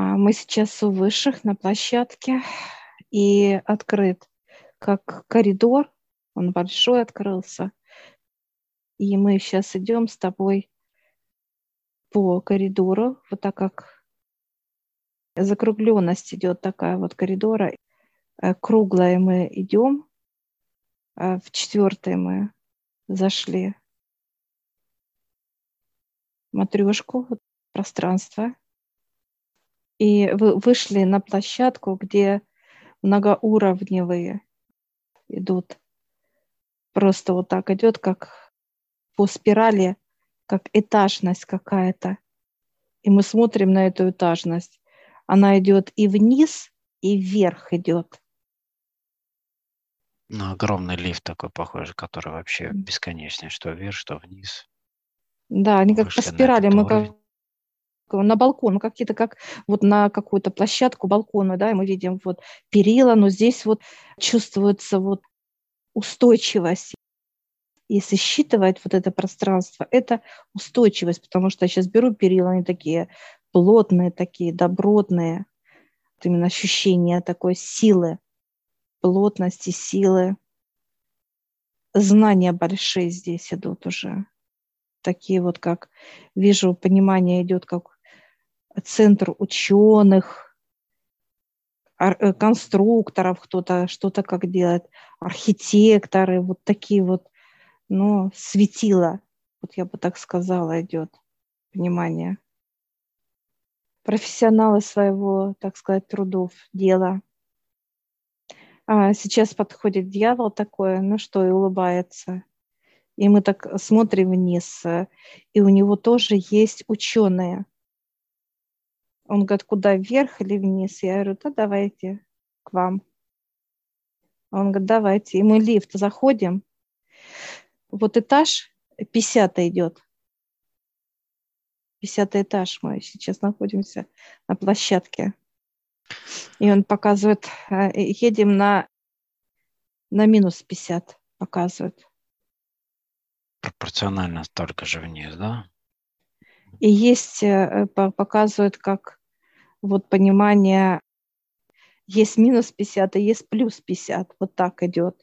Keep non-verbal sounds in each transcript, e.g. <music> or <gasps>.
А, мы сейчас у высших на площадке и открыт как коридор, он большой открылся. И мы сейчас идем с тобой по коридору, вот так как закругленность идет такая вот коридора, э, круглая мы идем, а в четвертый мы зашли матрешку, пространство, и вы вышли на площадку, где многоуровневые идут. Просто вот так идет, как по спирали, как этажность какая-то. И мы смотрим на эту этажность. Она идет и вниз, и вверх идет. Ну, огромный лифт такой похожий, который вообще бесконечный, что вверх, что вниз. Да, они как по спирали. Мы как на балкон, ну, какие-то как вот на какую-то площадку балкона, да, и мы видим вот перила, но здесь вот чувствуется вот устойчивость. Если считывать вот это пространство, это устойчивость, потому что я сейчас беру перила, они такие плотные, такие добротные, вот именно ощущение такой силы, плотности, силы. Знания большие здесь идут уже. Такие вот, как вижу, понимание идет, как центр ученых, э, конструкторов, кто-то что-то как делает, архитекторы, вот такие вот, ну, светила, вот я бы так сказала, идет понимание. Профессионалы своего, так сказать, трудов, дела. А сейчас подходит дьявол такой, ну что, и улыбается. И мы так смотрим вниз, э, и у него тоже есть ученые – он говорит, куда, вверх или вниз? Я говорю, да давайте к вам. Он говорит, давайте. И мы лифт заходим. Вот этаж 50 идет. 50 этаж мы сейчас находимся на площадке. И он показывает, э, едем на, на минус 50, показывает. Пропорционально столько же вниз, да? И есть, э, показывает, как вот понимание, есть минус 50, а есть плюс 50, вот так идет.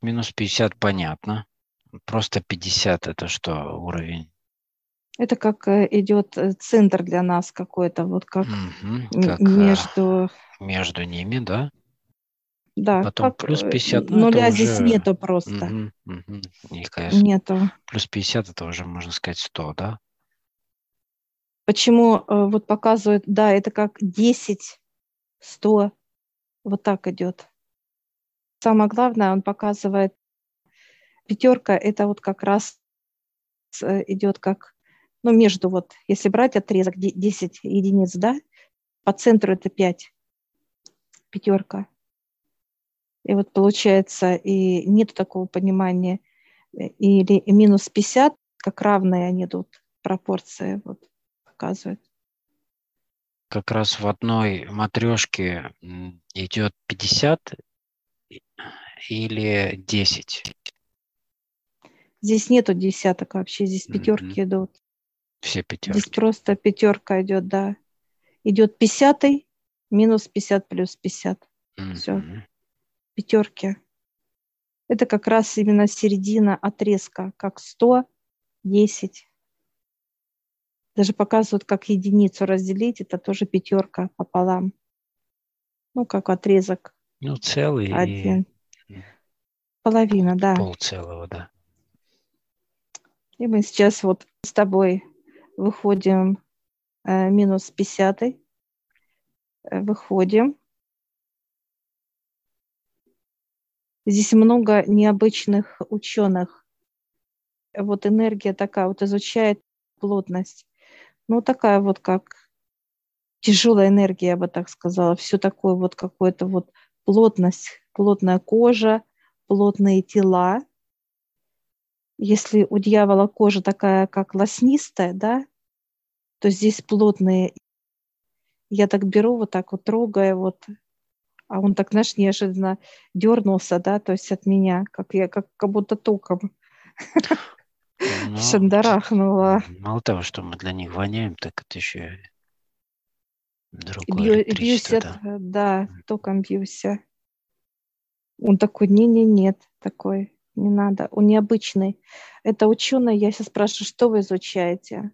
Минус 50 понятно. Просто 50 это что, уровень? Это как э, идет э, центр для нас какой-то, вот как, угу, как между... Между ними, да? Да. Потом как, плюс 50. Ну, нуля здесь уже... нету просто. Угу, угу. Нету. Плюс 50 это уже, можно сказать, 100, да? Почему э, вот показывают, да, это как 10, 100, вот так идет. Самое главное, он показывает, пятерка это вот как раз э, идет как, ну, между вот, если брать отрезок 10 единиц, да, по центру это 5, пятерка. И вот получается, и нет такого понимания, э, или минус 50, как равные они идут, пропорции, вот показывает. Как раз в одной матрешке идет 50 или 10? Здесь нету десяток вообще, здесь пятерки mm-hmm. идут. Все пятерки. Здесь просто пятерка идет, да. Идет 50 минус 50 плюс 50. Mm-hmm. Все. Пятерки. Это как раз именно середина отрезка, как 100, 10, даже показывают, как единицу разделить, это тоже пятерка пополам. Ну, как отрезок. Ну, целый. Один. И... Половина, да. Пол целого, да. И мы сейчас вот с тобой выходим э, минус 50. Э, выходим. Здесь много необычных ученых. Вот энергия такая вот изучает плотность ну, такая вот как тяжелая энергия, я бы так сказала. Все такое вот какое-то вот плотность, плотная кожа, плотные тела. Если у дьявола кожа такая, как лоснистая, да, то здесь плотные. Я так беру, вот так вот трогая, вот, а он так, знаешь, неожиданно дернулся, да, то есть от меня, как я, как, как будто током. Ну, Шандарахнула. Мало того, что мы для них воняем, так это еще Другое Бью, электричество, от- да. да, током бьюсь. Он такой, не-не, нет, такой, не надо. Он необычный. Это ученый, я сейчас спрашиваю, что вы изучаете?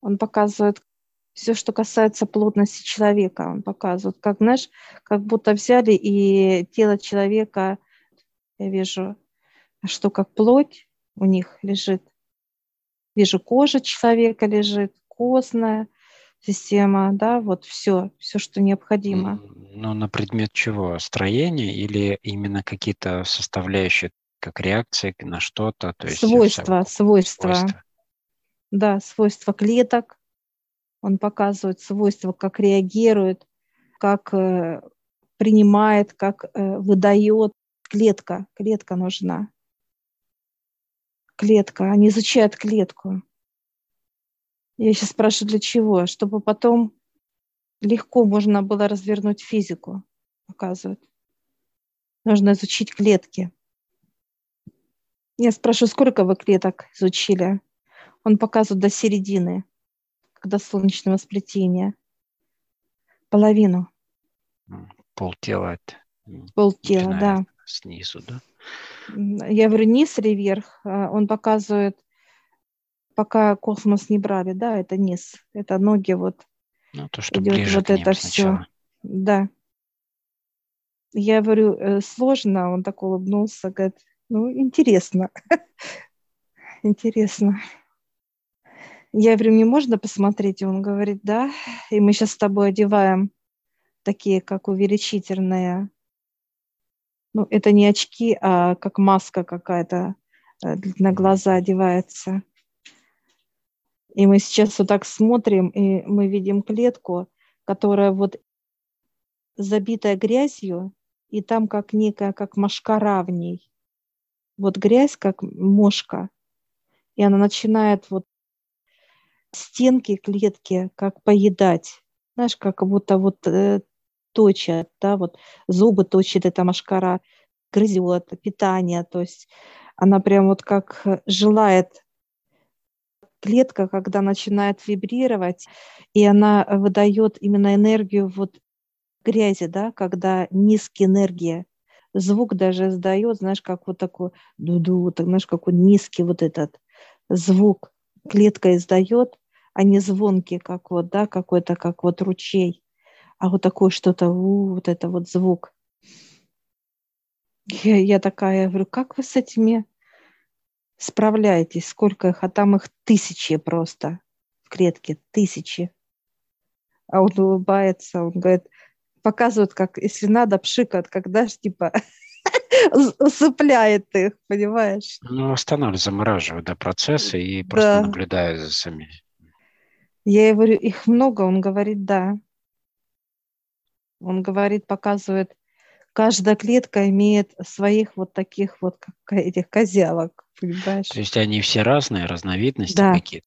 Он показывает все, что касается плотности человека. Он показывает, как, знаешь, как будто взяли и тело человека, я вижу, что как плоть у них лежит. Вижу, кожа человека лежит, костная система, да, вот все, все, что необходимо. Ну, на предмет чего? Строения или именно какие-то составляющие, как реакции на что-то? То есть Свойства, вся- свойства. свойства. Да, свойства клеток. Он показывает свойства, как реагирует, как э, принимает, как э, выдает. Клетка, клетка нужна. Клетка. Они изучают клетку. Я сейчас спрашиваю, для чего? Чтобы потом легко можно было развернуть физику, показывают. Нужно изучить клетки. Я спрашиваю, сколько вы клеток изучили? Он показывает до середины, когда солнечного сплетения. Половину, Полтела полтела, да. снизу, да? Я говорю, низ или вверх? А, Он показывает, пока космос не брали, да, это низ, это ноги, вот Ну, то, что идет ближе вот к ним это все, сначала. да. Я говорю, «Э, сложно, он так улыбнулся, говорит, ну, интересно, <laughs> интересно. Я говорю, мне можно посмотреть? И он говорит, да. И мы сейчас с тобой одеваем такие, как увеличительные. Ну, это не очки, а как маска какая-то э, на глаза одевается. И мы сейчас вот так смотрим, и мы видим клетку, которая вот забитая грязью, и там как некая, как мошкара в ней. Вот грязь, как мошка. И она начинает вот стенки клетки как поедать. Знаешь, как будто вот э, точат, да, вот зубы точит эта машкара, грызет питание, то есть она прям вот как э, желает клетка, когда начинает вибрировать, и она выдает именно энергию вот грязи, да, когда низкая энергия. Звук даже издает, знаешь, как вот такой ду-ду, так, знаешь, какой низкий вот этот звук клетка издает, а не звонкий, как вот, да, какой-то, как вот ручей, а вот такой что-то, вот это вот звук. Я, я такая, я говорю, как вы с этими справляетесь? Сколько их? А там их тысячи просто в клетке, тысячи. А он улыбается, он говорит, показывает, как, если надо, пшикает, когда ж, типа, <laughs> усыпляет их, понимаешь? Ну, останавливает, замораживает да, процессы и Да. просто наблюдает за самими. Я говорю, их много? Он говорит, да. Он говорит, показывает, каждая клетка имеет своих вот таких вот как этих козявок, понимаешь? То есть они все разные, разновидности Да. какие-то.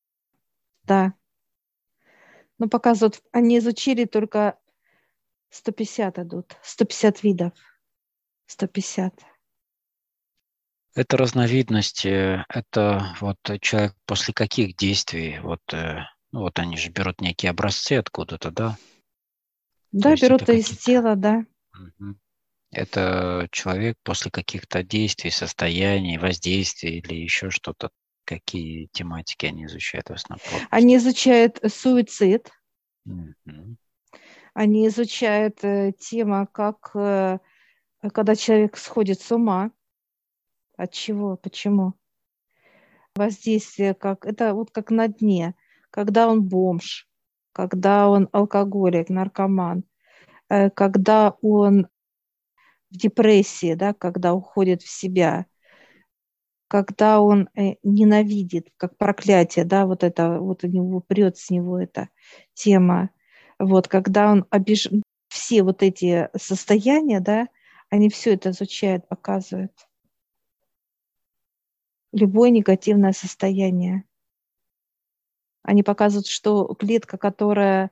Да. Ну, показывают, они изучили только 150 идут, 150 видов. 150. Это разновидности, это вот человек после каких действий, вот, э, ну, вот они же берут некие образцы откуда-то, да? Да, это берут из какие-то- тела, да. Это человек после каких-то действий, состояний, воздействий или еще что-то. Какие тематики они изучают в основном? Они изучают суицид, Мгм. они изучают э, тему, как э, когда человек сходит с ума. От чего? Почему? Воздействие как это вот как на дне, когда он бомж, когда он алкоголик, наркоман, э, когда он в депрессии, да, когда уходит в себя, когда он э, ненавидит, как проклятие, да, вот это вот у него прет с него эта тема, вот, когда он обиж... все вот эти состояния, да, они все это изучают, показывают. Любое негативное состояние. Они показывают, что клетка, которая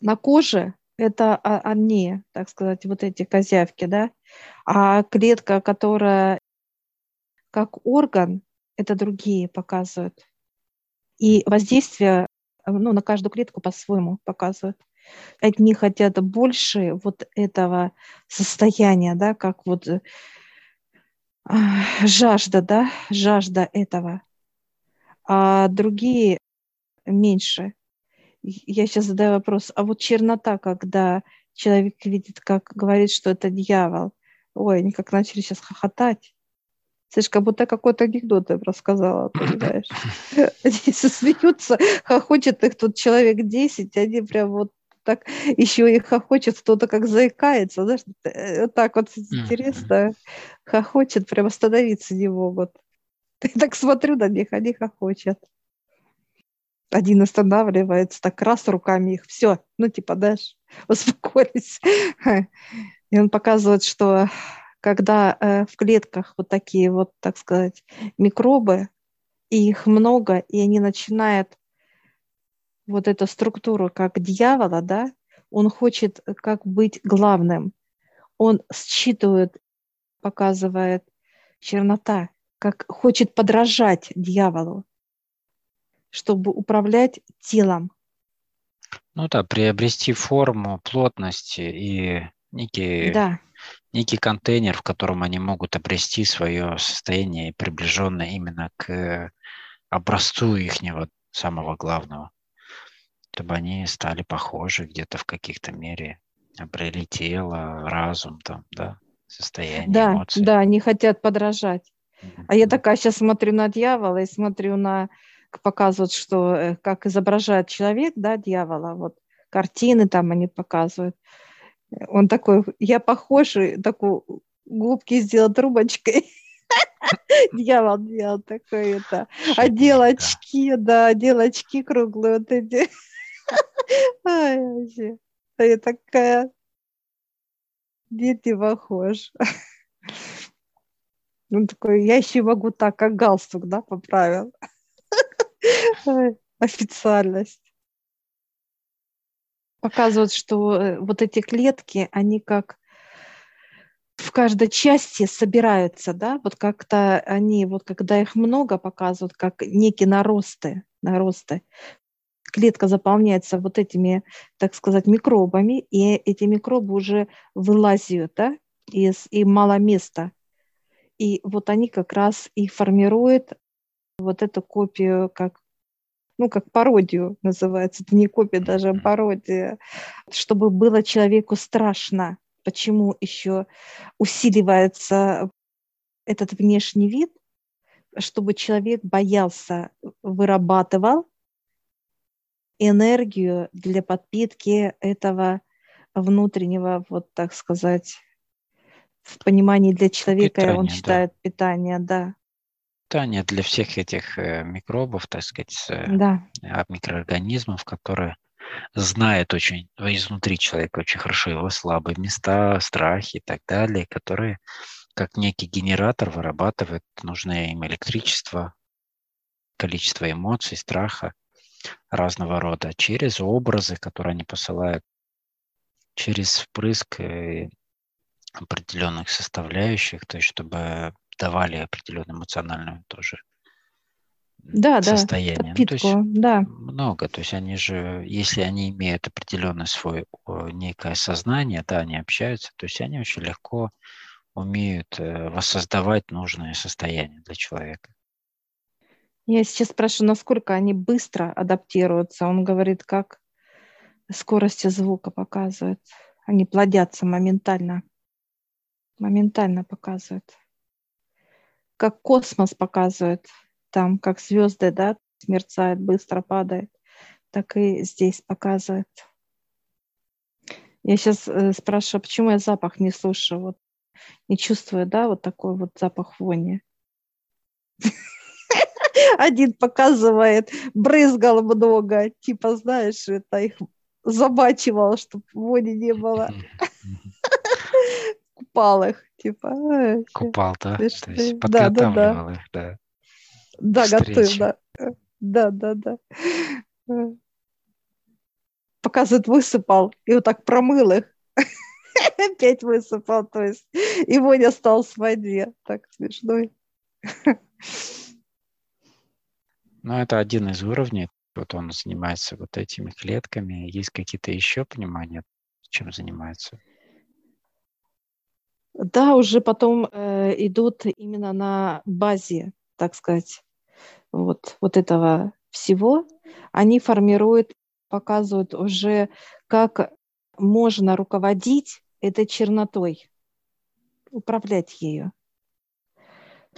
на коже, это они, так сказать, вот эти козявки, да, а клетка, которая как орган, это другие показывают. И воздействие ну, на каждую клетку по-своему показывают. Одни хотят больше вот этого состояния, да, как вот э, жажда, да, жажда этого, а другие меньше. Я сейчас задаю вопрос, а вот чернота, когда человек видит, как говорит, что это дьявол, ой, они как начали сейчас хохотать. Слышь, как будто какой-то анекдот я рассказала, понимаешь? <laughs> Они смеются, хохочет их тут человек 10, они прям вот так еще и хохочет, кто-то как заикается, знаешь, э, вот так вот интересно, хохочет, прям остановиться не могут. <laughs> Я так смотрю на них, они хохочет. Один останавливается, так раз руками их, все, ну типа, знаешь, <laughs> успокоились. <laughs> И он показывает, что когда э, в клетках вот такие вот, так сказать, микробы, и их много, и они начинают вот эту структуру как дьявола, да, он хочет э, как быть главным. Он считывает, показывает чернота, как хочет подражать дьяволу, чтобы управлять телом. Ну да, приобрести форму, плотности и некий, да. некий контейнер, в котором они могут обрести свое состояние, приближенное именно к образцу ихнего самого главного чтобы они стали похожи где-то в каких-то мере, обрели тело, разум, там, да, состояние, да, эмоции. Да, они хотят подражать. А я такая сейчас смотрю на дьявола и смотрю на, показывают, что э, как изображает человек, да, дьявола, вот картины там они показывают. Он такой, я похожий, такой губки сделал трубочкой. <laughs> Дьявол делал такой это. Одел очки, да, одел очки круглые вот эти. <laughs> Ай, вообще. А я такая... Где ты похож? Ну, такой, я еще могу так, как галстук, да, поправил. <laughs> Официальность. Показывают, что э, вот эти клетки, они как в каждой части собираются, да, вот как-то они, вот когда их много показывают, как некие наросты, наросты, клетка заполняется вот этими, так сказать, микробами, и эти микробы уже вылазят, да, из, и мало места. И вот они как раз и формируют вот эту копию, как ну, как пародию называется, это не копия даже, а пародия, чтобы было человеку страшно. Почему еще усиливается этот внешний вид, чтобы человек боялся, вырабатывал энергию для подпитки этого внутреннего, вот так сказать, в понимании для человека питание, он считает да. питание, да. Питание для всех этих э, микробов, так сказать, э, да. А, микроорганизмов, которые знают очень изнутри человека очень хорошо его слабые места, страхи и так далее, которые как некий генератор вырабатывает нужное им электричество, количество эмоций, страха разного рода, через образы, которые они посылают, через впрыск э, определенных составляющих, то есть чтобы давали определенную эмоциональную тоже да, состояние. Да, подпитку, ну, то есть да. Много. То есть они же, если они имеют определенное свое некое сознание, да, они общаются, то есть они очень легко умеют э, воссоздавать нужное состояние для человека. Я сейчас спрашиваю, насколько они быстро адаптируются. Он говорит, как скорости звука показывают. Они плодятся моментально. Моментально показывают. Как космос показывает. Там, как звезды, да, мерцает, быстро падает. Так и здесь показывает. Я сейчас э, спрашиваю, почему я запах не слушаю, вот не чувствую, да, вот такой вот запах вони. <laughs> Один показывает, брызгал много, типа, знаешь, это их забачивал, чтобы вони не было. <laughs> Купал их, типа. Купал, да? То есть подготавливал да, да, их, да. Да, готовил, да. Да, да, да. Показывает, высыпал, и вот так промыл их. <laughs> Опять высыпал, то есть его не осталось в воде. Так смешно. Ну, это один из уровней. Вот он занимается вот этими клетками. Есть какие-то еще понимания, чем занимается? Да, уже потом э, идут именно на базе, так сказать, вот, вот этого всего. Они формируют, показывают уже, как можно руководить этой чернотой, управлять ею.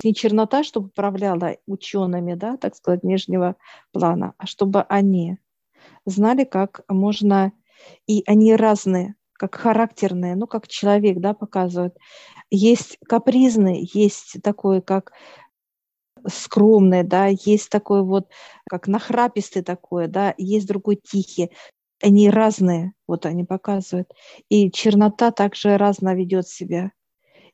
Не чернота, чтобы управляла учеными, да, так сказать, нижнего плана, а чтобы они знали, как можно, и они разные, как характерные, ну, как человек, да, показывают. Есть капризный, есть такой, как скромный, да, есть такой вот, как нахрапистый такой, да, есть другой тихий. Они разные, вот они показывают. И чернота также разно ведет себя.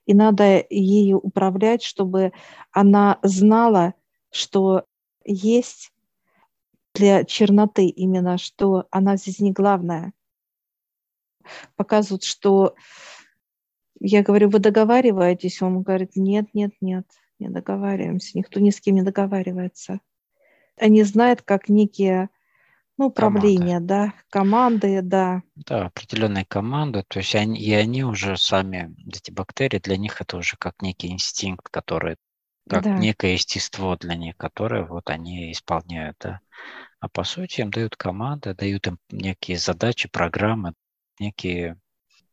И надо ею управлять, чтобы она знала, что есть для черноты именно, что она здесь не главная – показывают, что я говорю, вы договариваетесь? Он говорит, нет, нет, нет, не договариваемся. Никто ни с кем не договаривается. Они знают, как некие ну, управления, команды. да, команды, да. Да, определенные команды, то есть они, и они уже сами, эти бактерии, для них это уже как некий инстинкт, который, как да. некое естество для них, которое вот они исполняют, да. А по сути им дают команды, дают им некие задачи, программы, некие,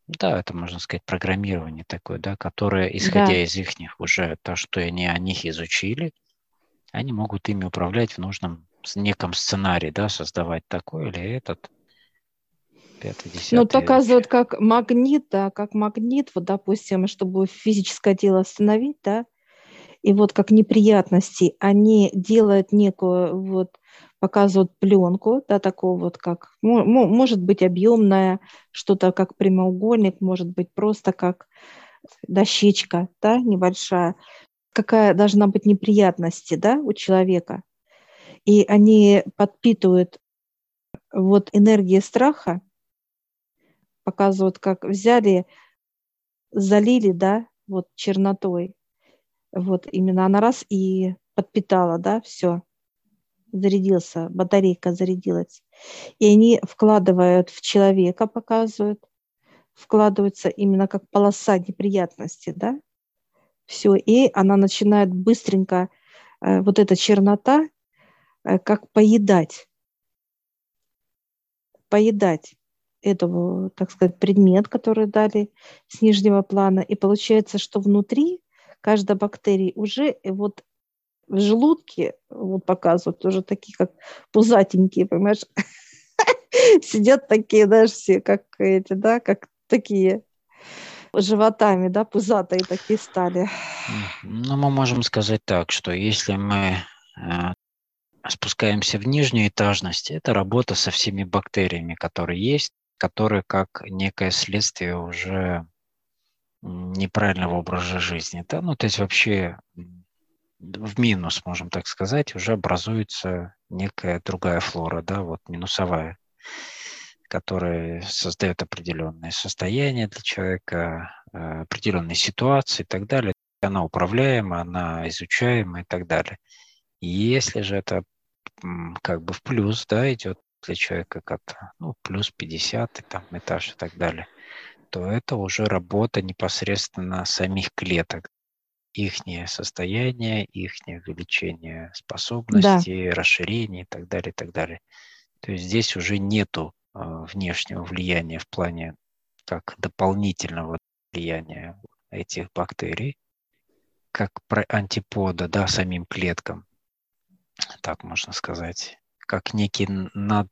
да, это можно сказать программирование такое, да, которое, исходя да. из их уже то, что они о них изучили, они могут ими управлять в нужном неком сценарии, да, создавать такой или этот. Пятый, десятый. Ну, показывают как магнит, да, как магнит, вот, допустим, чтобы физическое тело остановить, да, и вот как неприятности, они делают некую вот показывают пленку, да, такого вот как, может быть объемная, что-то как прямоугольник, может быть просто как дощечка, да, небольшая, какая должна быть неприятности, да, у человека. И они подпитывают вот энергии страха, показывают, как взяли, залили, да, вот чернотой, вот именно она раз и подпитала, да, все зарядился, батарейка зарядилась. И они вкладывают в человека, показывают, вкладываются именно как полоса неприятности, да, все, и она начинает быстренько, э, вот эта чернота, э, как поедать, поедать этого, так сказать, предмет, который дали с нижнего плана. И получается, что внутри каждой бактерии уже вот в желудке, вот показывают, тоже такие, как пузатенькие, понимаешь, <laughs> сидят такие, знаешь, все, как эти, да, как такие животами, да, пузатые такие стали. Ну, мы можем сказать так, что если мы э, спускаемся в нижнюю этажность, это работа со всеми бактериями, которые есть, которые как некое следствие уже неправильного образа жизни. Да? Ну, то есть вообще в минус, можем так сказать, уже образуется некая другая флора, да, вот минусовая, которая создает определенное состояние для человека, э, определенные ситуации и так далее. Она управляема, она изучаема и так далее. И если же это как бы в плюс, да, идет для человека как ну, плюс 50 там, этаж и так далее, то это уже работа непосредственно самих клеток, их состояние, их увеличение способностей, да. расширение и так далее, и так далее. То есть здесь уже нету э, внешнего влияния в плане как дополнительного влияния этих бактерий, как антипода, да, самим клеткам, так можно сказать, как некий над,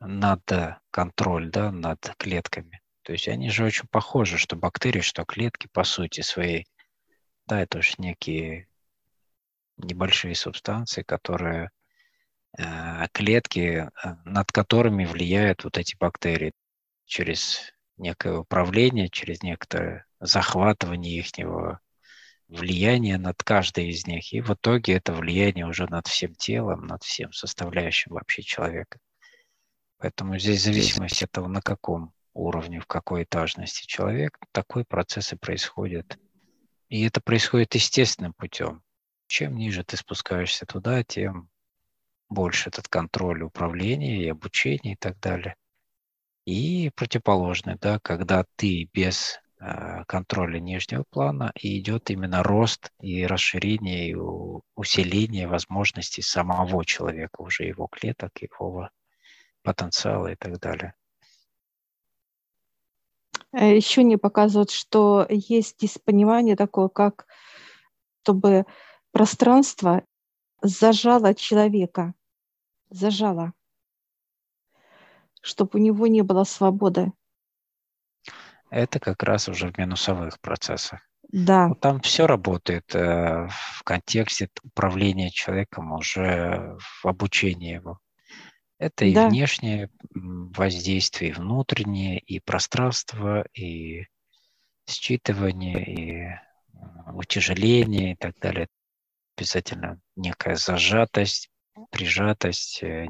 над контроль, да, над клетками. То есть они же очень похожи, что бактерии, что клетки по сути своей да, это уж некие небольшие субстанции, которые э, клетки, э, над которыми влияют вот эти бактерии через некое управление, через некоторое захватывание их влияния над каждой из них. И в итоге это влияние уже над всем телом, над всем составляющим вообще человека. Поэтому здесь зависимость от того, на каком уровне, в какой этажности человек, такой процесс и происходит и это происходит естественным путем. Чем ниже ты спускаешься туда, тем больше этот контроль управления и обучения и так далее. И противоположный, да, когда ты без э, контроля нижнего плана и идет именно рост и расширение и усиление возможностей самого человека, уже его клеток, его потенциала и так далее. Э, Еще не показывают, что есть понимание такое, как чтобы пространство зажало человека, зажало, чтобы у него не было свободы. Это как раз уже в минусовых процессах. Да. Там все работает э, в контексте управления человеком уже в обучении его. Это и да. внешнее воздействие, и внутреннее, и пространство, и считывание, и утяжеление и так далее. Обязательно некая зажатость, прижатость, э,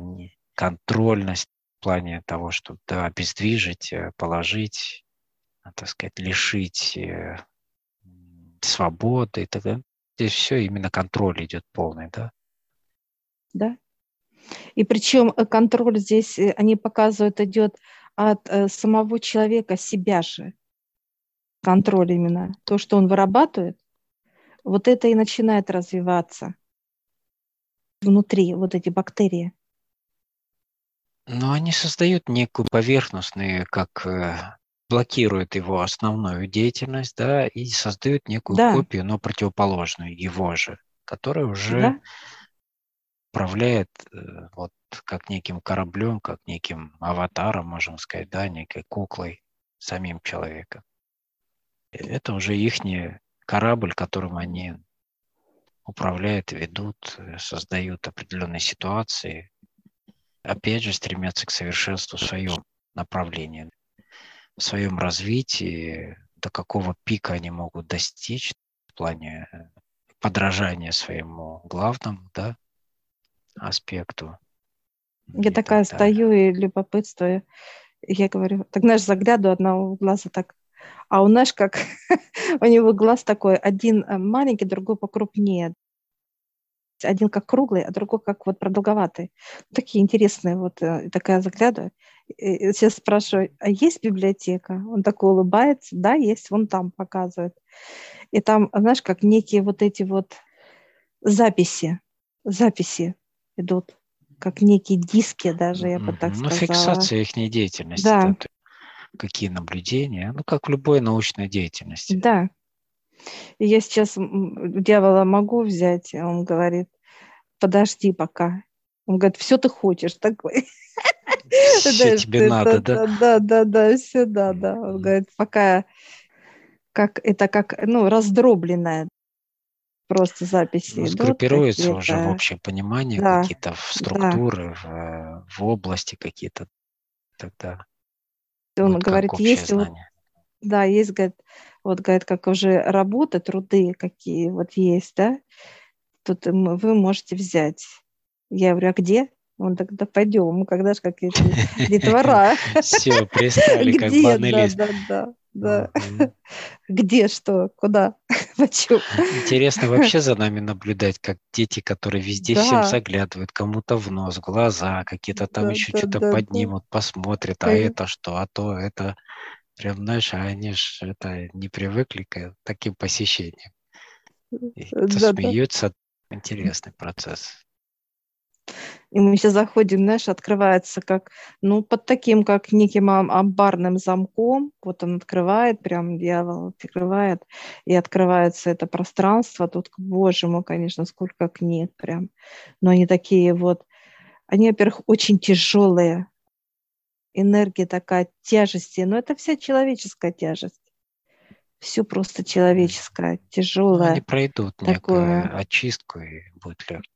контрольность в плане того, чтобы да, обездвижить, э, положить, а, так сказать, лишить э, свободы и так далее. Здесь все именно контроль идет полный, да? Да. И причем контроль здесь, они показывают, идет от самого человека, себя же контроль именно, то, что он вырабатывает, вот это и начинает развиваться внутри, вот эти бактерии. Но они создают некую поверхностную, как э, блокируют его основную деятельность, да, и создают некую да. копию, но противоположную его же, которая уже да. Управляет э, вот как неким кораблем, как неким аватаром, можем сказать, да, некой куклой, самим человеком это уже их корабль, которым они управляют, ведут, создают определенные ситуации. Опять же, стремятся к совершенству в своем направлении, в своем развитии, до какого пика они могут достичь в плане подражания своему главному да, аспекту. Я такая так стою и любопытствую. Я говорю, так знаешь, загляду одного глаза так а у нас как <laughs> у него глаз такой, один э, маленький, другой покрупнее. Один как круглый, а другой как вот продолговатый. Такие интересные, вот э, такая заглядываю. Сейчас спрашиваю, а есть библиотека? Он такой улыбается, да, есть, вон там показывает. И там, знаешь, как некие вот эти вот записи, записи идут, как некие диски даже, я бы так ну, сказала. Ну, фиксация их деятельности. Да. да какие наблюдения, ну, как в любой научной деятельности. Да. Я сейчас дьявола могу взять, он говорит, подожди пока. Он говорит, все ты хочешь такой. Все <laughs> тебе надо, да? Да, да, да, все надо. Он говорит, пока как это как, ну, раздробленная просто записи. Ну, сгруппируется уже в общее понимание, да, какие-то структуры, да. в, в области какие-то тогда. Он вот говорит, есть вот, да, есть, говорит, вот, говорит, как уже работа, труды какие вот есть, да, тут вы можете взять. Я говорю, а где? Он тогда пойдем, когда же какие-то <laughs> детвора. Все, пристали, как банный Да, да, да. <laughs> Где что, куда, <laughs> почему. Интересно вообще за <laughs> нами наблюдать, как дети, которые везде да. всем заглядывают, кому-то в нос, глаза, какие-то там да, еще да, что-то да, поднимут, да. посмотрят, а это что, а то это. Прям, знаешь, а они же это не привыкли к таким посещениям. И да, смеются. Да. Интересный процесс. И мы сейчас заходим, знаешь, открывается как, ну, под таким, как неким амбарным замком. Вот он открывает, прям дьявол открывает, и открывается это пространство. Тут, боже мой, конечно, сколько книг прям. Но они такие вот, они, во-первых, очень тяжелые. Энергия такая, тяжести. Но это вся человеческая тяжесть. Все просто человеческое, тяжелое. Они пройдут такое. некую очистку и будет легче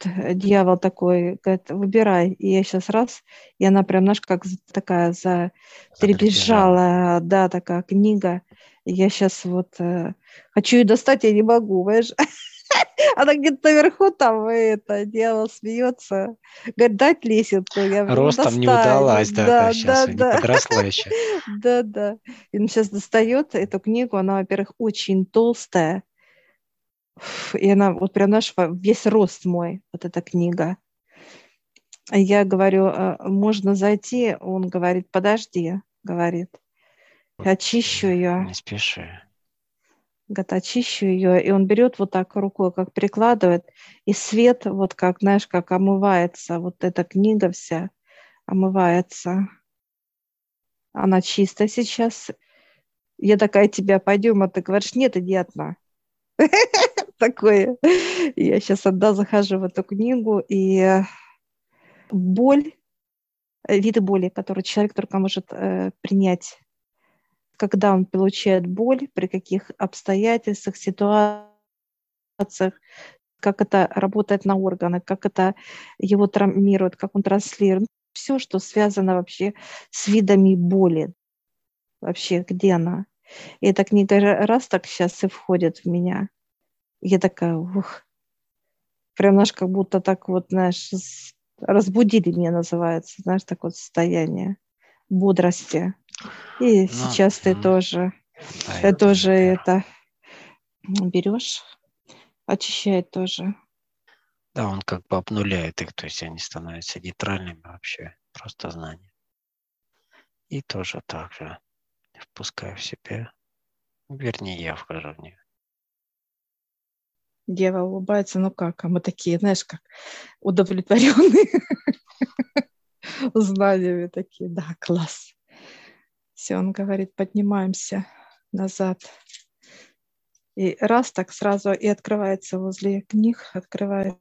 дьявол такой, говорит, выбирай. И я сейчас раз, и она прям, знаешь, как такая за перебежала, да, такая книга. Я сейчас вот э, хочу ее достать, я не могу, понимаешь? <laughs> Она где-то наверху там, и это, дьявол смеется. Говорит, дать лесенку. Я Ростом не удалась, да, да, да, сейчас да, да. подросла <laughs> еще. Да, да. И он сейчас достает эту книгу, она, во-первых, очень толстая, и она вот прям наш весь рост мой, вот эта книга. Я говорю, «А, можно зайти? Он говорит, подожди, говорит. Очищу ее. Не спеши. Говорит, очищу ее. И он берет вот так рукой, как прикладывает, и свет, вот как, знаешь, как омывается. Вот эта книга вся омывается. Она чистая сейчас. Я такая, тебя пойдем, а ты говоришь, нет, иди одна. <laughs> Такое. <laughs> Я сейчас одна захожу в эту книгу, и боль, виды боли, которые человек только может э, принять, когда он получает боль, при каких обстоятельствах, ситуациях, как это работает на органы, как это его травмирует, как он транслирует. Все, что связано вообще с видами боли. Вообще, где она? И эта книга раз так сейчас и входит в меня. Я такая, ух, прям, знаешь, как будто так вот, знаешь, разбудили меня, называется, знаешь, такое состояние бодрости. И ну, сейчас ты тоже, да, ты тоже это берешь, очищает тоже. Да, он как бы обнуляет их, то есть они становятся нейтральными вообще, просто знания. И тоже так же впускаю в себя, вернее, я вхожу в нее. Дева улыбается, ну как, а мы такие, знаешь, как удовлетворенные <laughs> знаниями такие, да, класс. Все, он говорит, поднимаемся назад. И раз так сразу и открывается возле книг, открывает.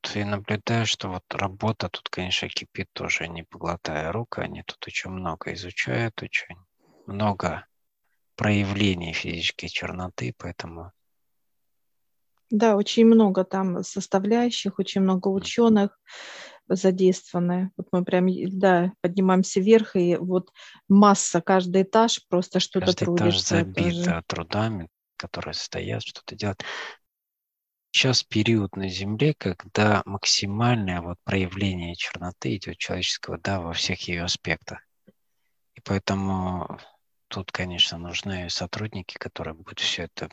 Ты наблюдаешь, что вот работа тут, конечно, кипит тоже, не поглотая рук, они тут очень много изучают, очень много проявлений физической черноты, поэтому да, очень много там составляющих, очень много ученых задействованы. Вот мы прям, да, поднимаемся вверх, и вот масса, каждый этаж просто что-то каждый трудится. Каждый этаж забит тоже. трудами, которые стоят, что-то делают. Сейчас период на Земле, когда максимальное вот проявление черноты идет человеческого, да, во всех ее аспектах. И поэтому тут, конечно, нужны сотрудники, которые будут все это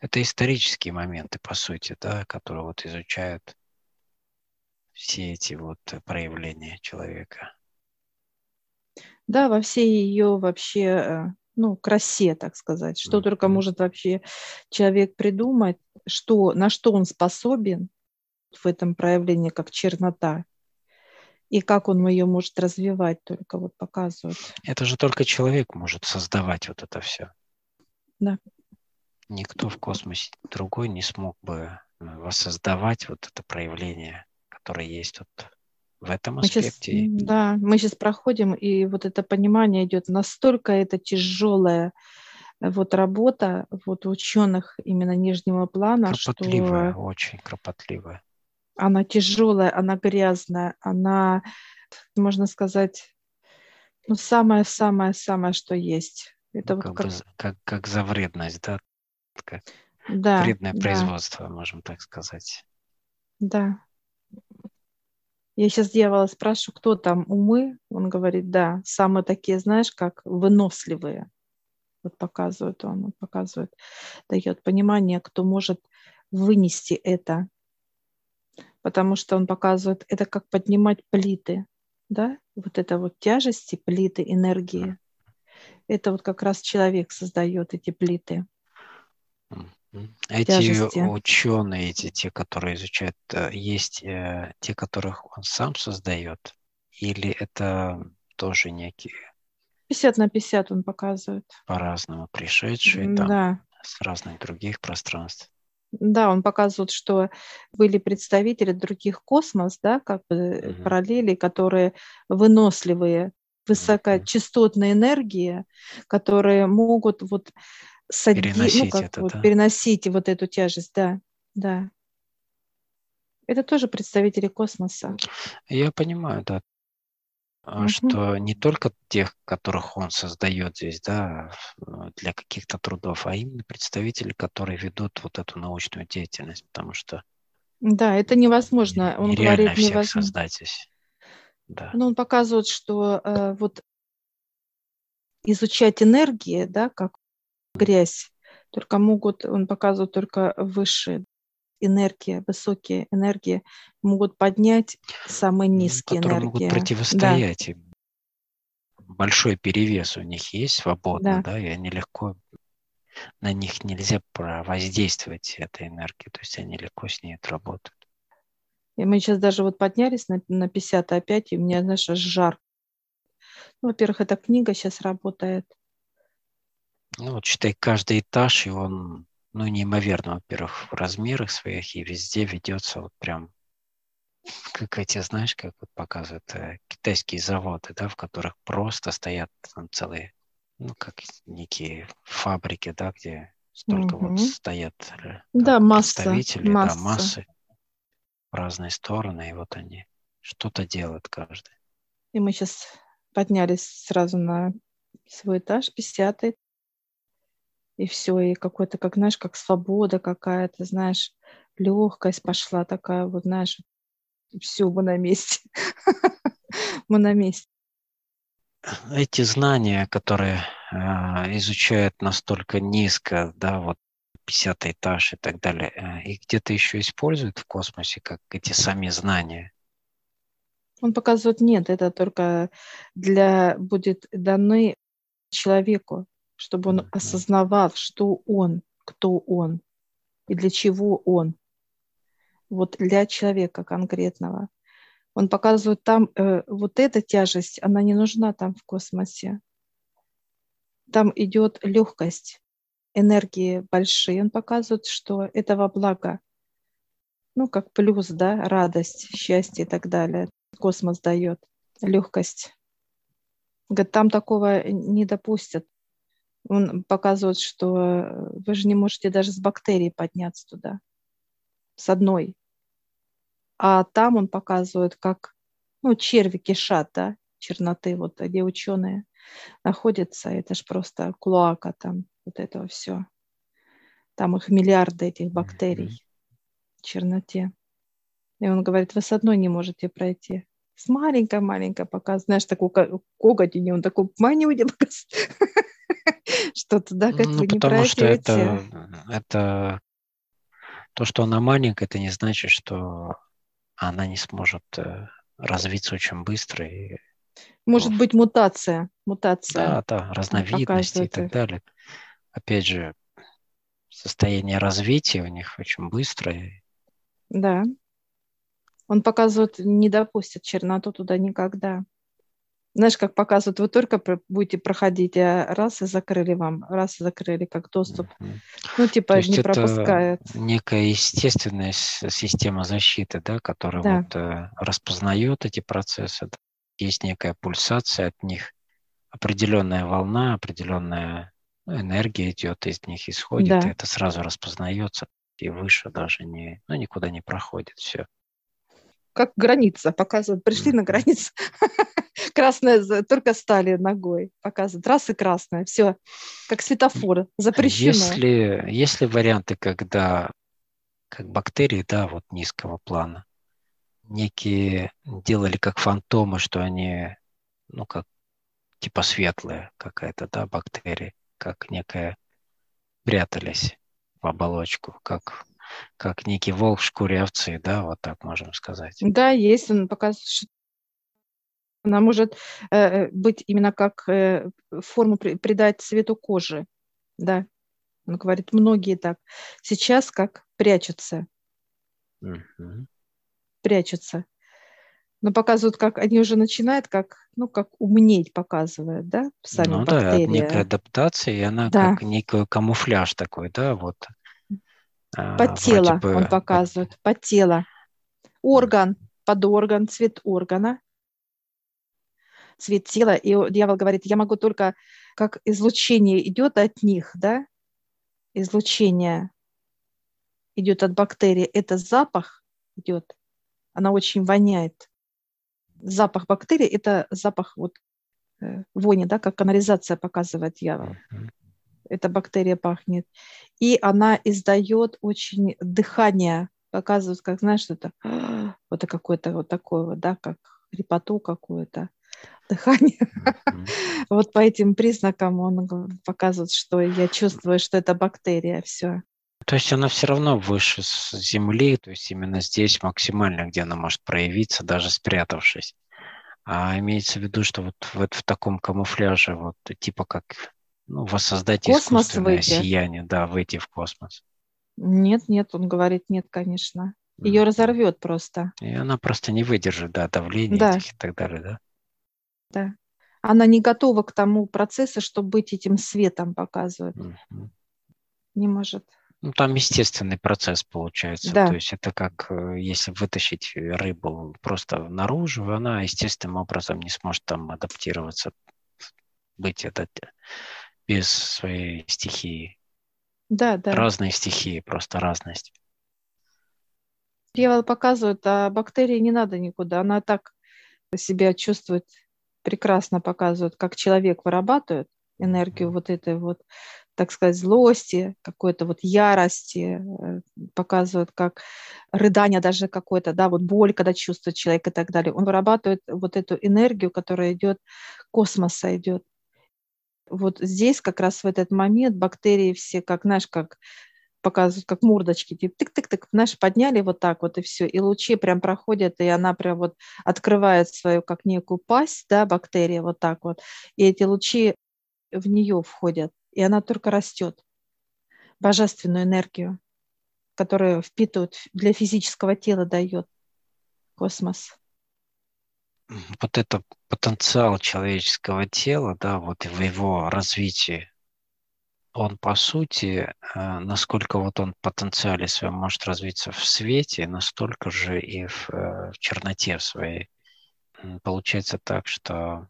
это исторические моменты, по сути, да, которые вот изучают все эти вот проявления человека. Да, во всей ее вообще, э, ну, красе, так сказать, что mm-hmm. только может вообще человек придумать, что, на что он способен в этом проявлении, как чернота, и как он ее может развивать, только вот показывают. Это же только человек может создавать вот это все. Да никто в космосе другой не смог бы э, воссоздавать вот это проявление, которое есть вот в этом аспекте. Мы сейчас, да, мы сейчас проходим, и вот это понимание идет настолько это тяжелая э, вот работа вот ученых именно нижнего плана, кропотливая, что очень кропотливая. Она тяжелая, она грязная, она, можно сказать, ну самое-самое-самое, что есть. Это ну, вот как, как... Бы, как, как за вредность, да, как да, вредное да. производство, можем так сказать. Да. Я сейчас дьявола спрашиваю, кто там умы? Он говорит, да, самые такие, знаешь, как выносливые. Вот показывает он, он показывает, дает понимание, кто может вынести это. Потому что он показывает, это как поднимать плиты, да, вот это вот тяжести, плиты, энергии. Это вот как раз человек создает эти плиты. Эти тяжести. ученые, эти те, которые изучают, э, есть э, те, которых он сам создает, или это тоже некие 50 на 50 он показывает. По-разному пришедшие там да. с разных других пространств. Да, он показывает, что были представители других космос, да, как бы угу. параллели, которые выносливые, высокочастотные энергии, которые могут вот сади, переносить ну, как это, вот, да? переносить вот эту тяжесть, да, да. Это тоже представители космоса. Я понимаю, да, угу. что не только тех, которых он создает здесь, да, для каких-то трудов, а именно представители, которые ведут вот эту научную деятельность, потому что да, это невозможно. Он говорит, всех невозможно. создать здесь. Да. Но он показывает, что э, вот изучать энергии, да, как грязь, только могут, он показывает только высшие энергии, высокие энергии могут поднять самые низкие которые энергии. могут противостоять. Да. Большой перевес у них есть свободно, да. да, и они легко на них нельзя воздействовать этой энергией, то есть они легко с ней отработают. И мы сейчас даже вот поднялись на, на 50 опять, и у меня, знаешь, жар. Ну, во-первых, эта книга сейчас работает. Ну, вот считай, каждый этаж, и он, ну, неимоверно, во-первых, в размерах своих, и везде ведется вот прям, как эти, знаешь, как вот показывают э, китайские заводы, да, в которых просто стоят там целые, ну, как некие фабрики, да, где столько угу. вот стоят э, да, масса, представители, масса. да, массы в разные стороны, и вот они что-то делают каждый. И мы сейчас поднялись сразу на свой этаж, 50 и все, и какой-то, как, знаешь, как свобода какая-то, знаешь, легкость пошла такая, вот, знаешь, все, мы на месте. <laughs> мы на месте. Эти знания, которые э, изучают настолько низко, да, вот 50 этаж и так далее, э, их где-то еще используют в космосе, как эти сами знания? Он показывает, нет, это только для будет даны человеку, чтобы он осознавал, что он, кто он и для чего он. Вот для человека конкретного. Он показывает там, э, вот эта тяжесть, она не нужна там в космосе. Там идет легкость, энергии большие. Он показывает, что этого блага, ну, как плюс, да, радость, счастье и так далее. Космос дает легкость. Говорит, там такого не допустят. Он показывает, что э, вы же не можете даже с бактерией подняться туда, с одной. А там он показывает, как ну, черви кишат, да, черноты, вот где ученые находятся, это же просто клоака там, вот этого все. Там их миллиарды этих бактерий в черноте. И он говорит, вы с одной не можете пройти. С маленькой-маленькой пока, знаешь, такой коготь него, он такой манюня <laughs> <laughs> что туда как ну, вы не потому что это, это то, что она маленькая, это не значит, что она не сможет э, развиться очень быстро. И, Может ну, быть мутация, мутация. Да, да, разновидности и так далее. Опять же, состояние развития у них очень быстрое. Да. Он показывает, не допустит черноту туда никогда знаешь, как показывают, вы только будете проходить, а раз и закрыли вам, раз и закрыли как доступ. Mm-hmm. Ну, типа, не пропускают. некая естественная система защиты, да, которая да. вот э, распознает эти процессы. Есть некая пульсация от них, определенная волна, определенная энергия идет из них, исходит, да. и это сразу распознается, и выше даже не, ну, никуда не проходит все как граница показывают. Пришли на границу. <laughs> Красная, только стали ногой. Показывают. Раз и красная. Все. Как светофор. Запрещено. Если, если варианты, когда как бактерии, да, вот низкого плана, некие делали как фантомы, что они, ну, как типа светлая какая-то, да, бактерия, как некая прятались в оболочку, как как некий волк в шкуре овцы, да, вот так можем сказать. Да, есть, он показывает, что она может э, быть именно как э, форму при, придать цвету кожи, да. Он говорит, многие так. Сейчас как прячутся. Угу. Прячутся. Но показывают, как они уже начинают, как, ну, как умнеть показывают, да, сами ну, бактерии. да, некая адаптация, и она да. как некий камуфляж такой, да, вот. А, под тело бы... он показывает, под тело. Орган, под орган, цвет органа, цвет тела. И дьявол говорит, я могу только, как излучение идет от них, да, излучение идет от бактерий, это запах идет, она очень воняет. Запах бактерий – это запах вот э, вони, да, как канализация показывает дьявол. Uh-huh эта бактерия пахнет. И она издает очень дыхание, показывает, как, знаешь, это <gasps> вот какое-то вот такое вот, да, как репоту какое-то <laughs> дыхание. Mm-hmm. вот по этим признакам он показывает, что я чувствую, что это бактерия, все. То есть она все равно выше с Земли, то есть именно здесь максимально, где она может проявиться, даже спрятавшись. А имеется в виду, что вот в, в таком камуфляже, вот типа как ну, воссоздать космос искусственное выйти. сияние, да, выйти в космос. Нет, нет, он говорит, нет, конечно. Ее mm. разорвет просто. И она просто не выдержит, да, давление да. и так далее, да? Да. Она не готова к тому процессу, чтобы быть этим светом показывает. Mm-hmm. Не может. Ну, там естественный процесс получается. Да. То есть это как э, если вытащить рыбу просто наружу, она естественным образом не сможет там адаптироваться, быть этот без своей стихии. Да, да. Разные стихии, просто разность. Дьявол показывает, а бактерии не надо никуда. Она так себя чувствует, прекрасно показывает, как человек вырабатывает энергию вот этой вот, так сказать, злости, какой-то вот ярости, э, показывает, как рыдание даже какое-то, да, вот боль, когда чувствует человек и так далее. Он вырабатывает вот эту энергию, которая идет, космоса идет вот здесь как раз в этот момент бактерии все, как, знаешь, как показывают, как мордочки, типа тык-тык-тык, знаешь, подняли вот так вот и все, и лучи прям проходят, и она прям вот открывает свою как некую пасть, да, бактерия вот так вот, и эти лучи в нее входят, и она только растет, божественную энергию, которую впитывают для физического тела дает космос вот это потенциал человеческого тела, да, вот в его развитии, он по сути, э, насколько вот он в потенциале своем может развиться в свете, настолько же и в, э, в черноте в своей. Получается так, что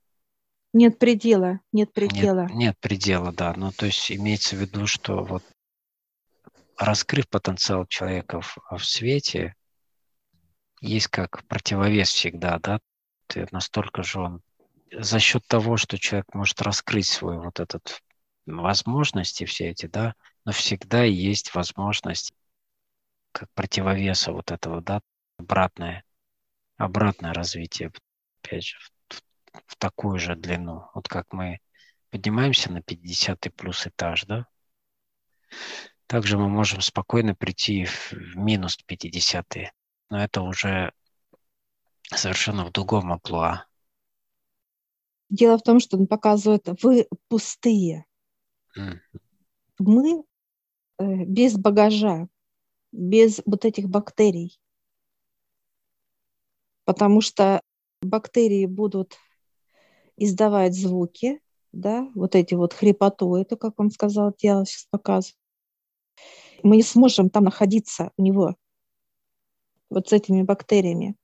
нет предела, нет предела. Нет, нет предела, да. Ну, то есть имеется в виду, что вот раскрыв потенциал человека в, в свете, есть как противовес всегда, да, настолько же он за счет того, что человек может раскрыть свой вот этот возможности все эти, да, но всегда есть возможность как противовеса вот этого, да, обратное, обратное развитие, опять же, в, в такую же длину. Вот как мы поднимаемся на 50 плюс этаж, да, также мы можем спокойно прийти в минус 50 но это уже совершенно в другом амплуа. Дело в том, что он показывает, вы пустые. Mm. Мы э, без багажа, без вот этих бактерий. Потому что бактерии будут издавать звуки, да, вот эти вот хрипоту, это, как он сказал, я сейчас показываю. Мы не сможем там находиться у него, вот с этими бактериями.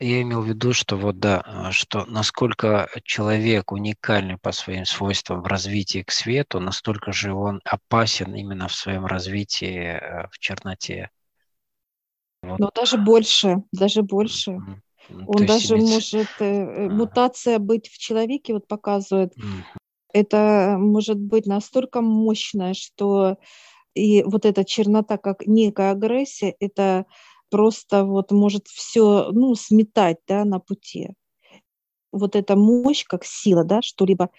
Я имел в виду, что вот да, а, что насколько человек уникальный по своим свойствам в развитии к свету, настолько же он опасен именно в своем развитии э, в черноте. Вот. Но даже больше, даже больше. Mm-hmm. Он даже иметь... может, mm-hmm. мутация быть в человеке, вот показывает, mm-hmm. это может быть настолько мощное, что и вот эта чернота, как некая агрессия, это просто вот может все, ну, сметать, да, на пути. Вот эта мощь, как сила, да, что-либо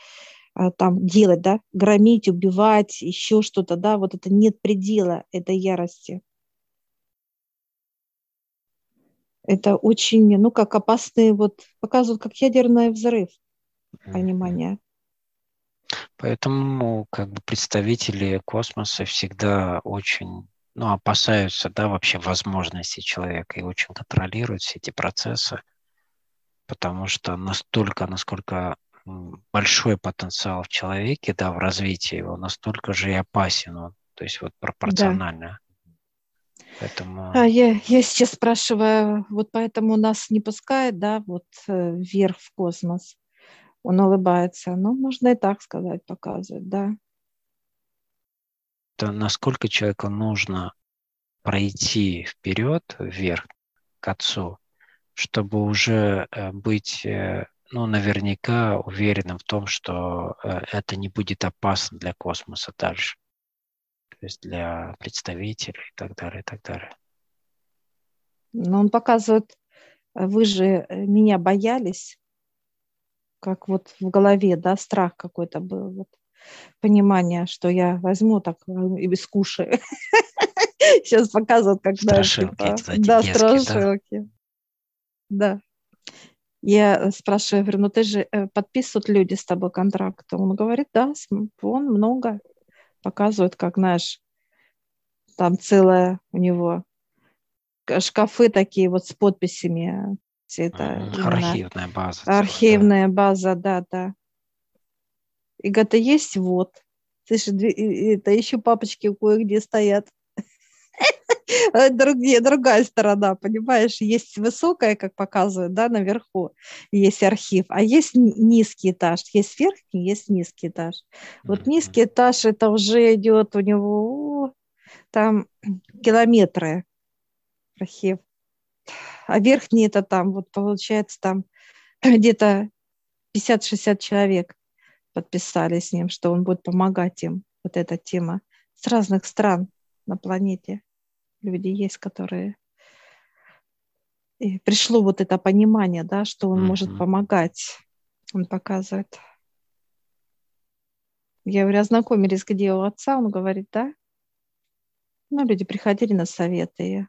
а, там делать, да, громить, убивать, еще что-то, да, вот это нет предела этой ярости. Это очень, ну, как опасный, вот, показывают, как ядерный взрыв, понимание. Поэтому как бы представители космоса всегда очень ну, опасаются, да, вообще возможностей человека и очень контролируют все эти процессы, потому что настолько, насколько большой потенциал в человеке, да, в развитии его, настолько же и опасен он, то есть вот пропорционально. Да. Поэтому... А я, я сейчас спрашиваю, вот поэтому нас не пускает, да, вот э, вверх в космос. Он улыбается. Ну, можно и так сказать, показывает, да то насколько человеку нужно пройти вперед, вверх, к Отцу, чтобы уже э, быть, э, ну, наверняка уверенным в том, что э, это не будет опасно для космоса дальше. То есть для представителей и так далее, и так далее. Но он показывает, вы же меня боялись, как вот в голове, да, страх какой-то был. Вот понимание, что я возьму так и скушаю. <laughs> Сейчас показывают, как страшилки, да, типа, да, страшилки. Да. да. Я спрашиваю, говорю, ну ты же э, подписывают люди с тобой контракт. Он говорит, да, вон много. Показывают, как, знаешь, там целая у него шкафы такие вот с подписями. Все это архивная база. Архивная да. база, да, да. И говорит, а есть вот. Слышишь, это еще папочки кое-где стоят. <laughs> Другие, другая сторона, понимаешь, есть высокая, как показывают, да, наверху есть архив, а есть низкий этаж, есть верхний, есть низкий этаж. Вот низкий этаж, это уже идет у него там километры архив. А верхний это там, вот получается, там <clears throat> где-то 50-60 человек подписали с ним, что он будет помогать им, вот эта тема, с разных стран на планете люди есть, которые и пришло вот это понимание, да, что он mm-hmm. может помогать. Он показывает. Я говорю, ознакомились, где у отца? Он говорит, да. Ну, люди приходили на советы, и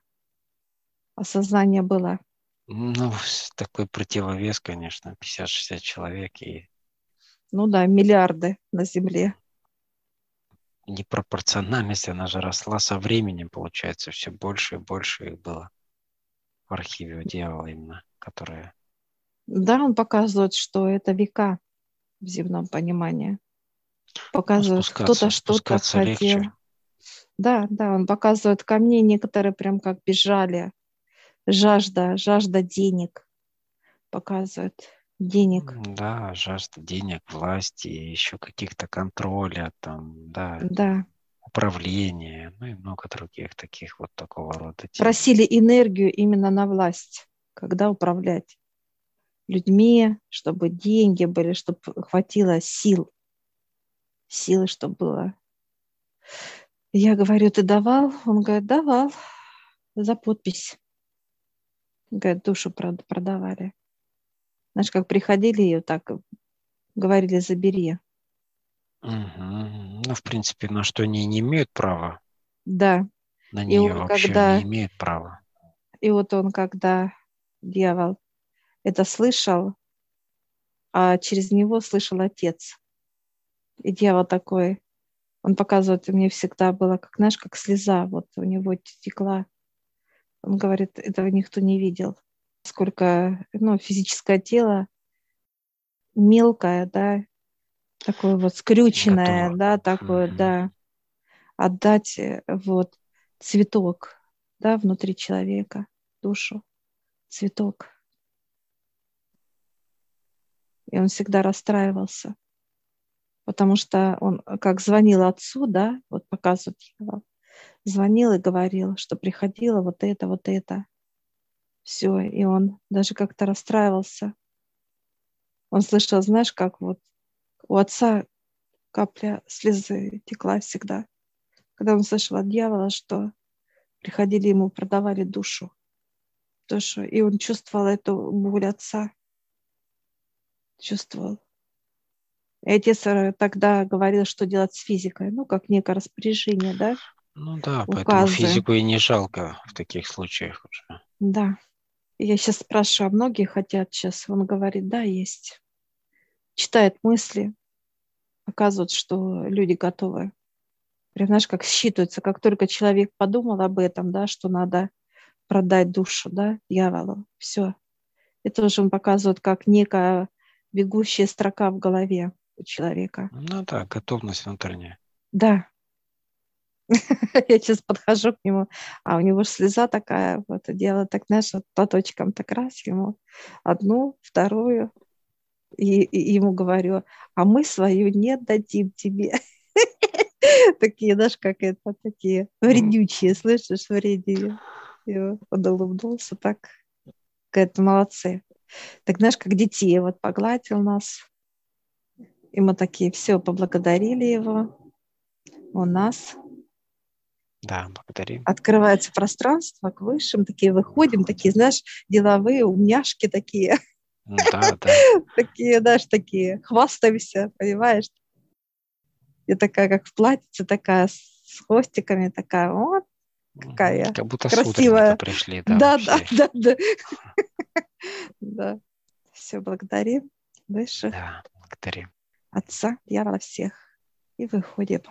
осознание было. Ну, такой противовес, конечно, 50-60 человек и... Ну да, миллиарды на Земле непропорциональность, она же росла со временем, получается, все больше и больше их было в архиве у дьявола именно, которые... Да, он показывает, что это века в земном понимании. Показывает, ну, кто-то что-то хотел. Легче. Да, да, он показывает камни, некоторые прям как бежали. Жажда, жажда денег показывает денег. Да, жажда денег, власти, еще каких-то контроля, там, да, да. управления, ну и много других таких вот такого рода. Тем. Просили энергию именно на власть, когда управлять людьми, чтобы деньги были, чтобы хватило сил, силы, чтобы было. Я говорю, ты давал? Он говорит, давал за подпись. Говорит, душу продавали. Знаешь, как приходили и вот так говорили, забери. Угу. Ну, в принципе, на что они не имеют права. Да. На нее и он, вообще когда... не имеют права. И вот он, когда дьявол это слышал, а через него слышал отец. И дьявол такой, он показывает, мне всегда было, как, знаешь, как слеза, вот у него текла. Он говорит, этого никто не видел сколько ну, физическое тело мелкое, да, такое вот скрюченное, Готово. да, такое, mm-hmm. да, отдать э, вот цветок, да, внутри человека, душу, цветок. И он всегда расстраивался, потому что он, как звонил отцу, да, вот показывает его, звонил и говорил, что приходило вот это, вот это все, и он даже как-то расстраивался. Он слышал, знаешь, как вот у отца капля слезы текла всегда, когда он слышал от дьявола, что приходили ему, продавали душу, душу, и он чувствовал эту боль отца, чувствовал. И отец э, тогда говорил, что делать с физикой, ну, как некое распоряжение, да? Ну да, Указы. поэтому физику и не жалко в таких случаях уже. Да. Я сейчас спрашиваю, а многие хотят сейчас? Он говорит, да, есть. Читает мысли, показывают, что люди готовы. Прям, знаешь, как считывается, как только человек подумал об этом, да, что надо продать душу, да, дьяволу, все. Это уже он показывает как некая бегущая строка в голове у человека. Ну да, готовность внутренняя. Да, <laughs> Я сейчас подхожу к нему, а у него слеза такая, вот, дело так, знаешь, вот платочком так раз ему одну, вторую, и, и ему говорю, а мы свою не дадим тебе. <laughs> Такие, знаешь, как это, такие вредючие, слышишь, вредные. Он улыбнулся так. Говорит, молодцы. Так знаешь, как детей вот погладил нас. И мы такие, все, поблагодарили его. У нас да, благодарим. Открывается пространство к высшим, такие выходим, такие, знаешь, деловые умняшки такие. Да, да. <laughs> Такие, знаешь, такие, хвастаемся, понимаешь? Я такая, как в платьице, такая с хвостиками, такая, вот, какая Как будто красивая. пришли, да. Да, да, да, да. <laughs> Да. Все, благодарим выше. Да, благодарим. Отца, дьявола всех. И выходим.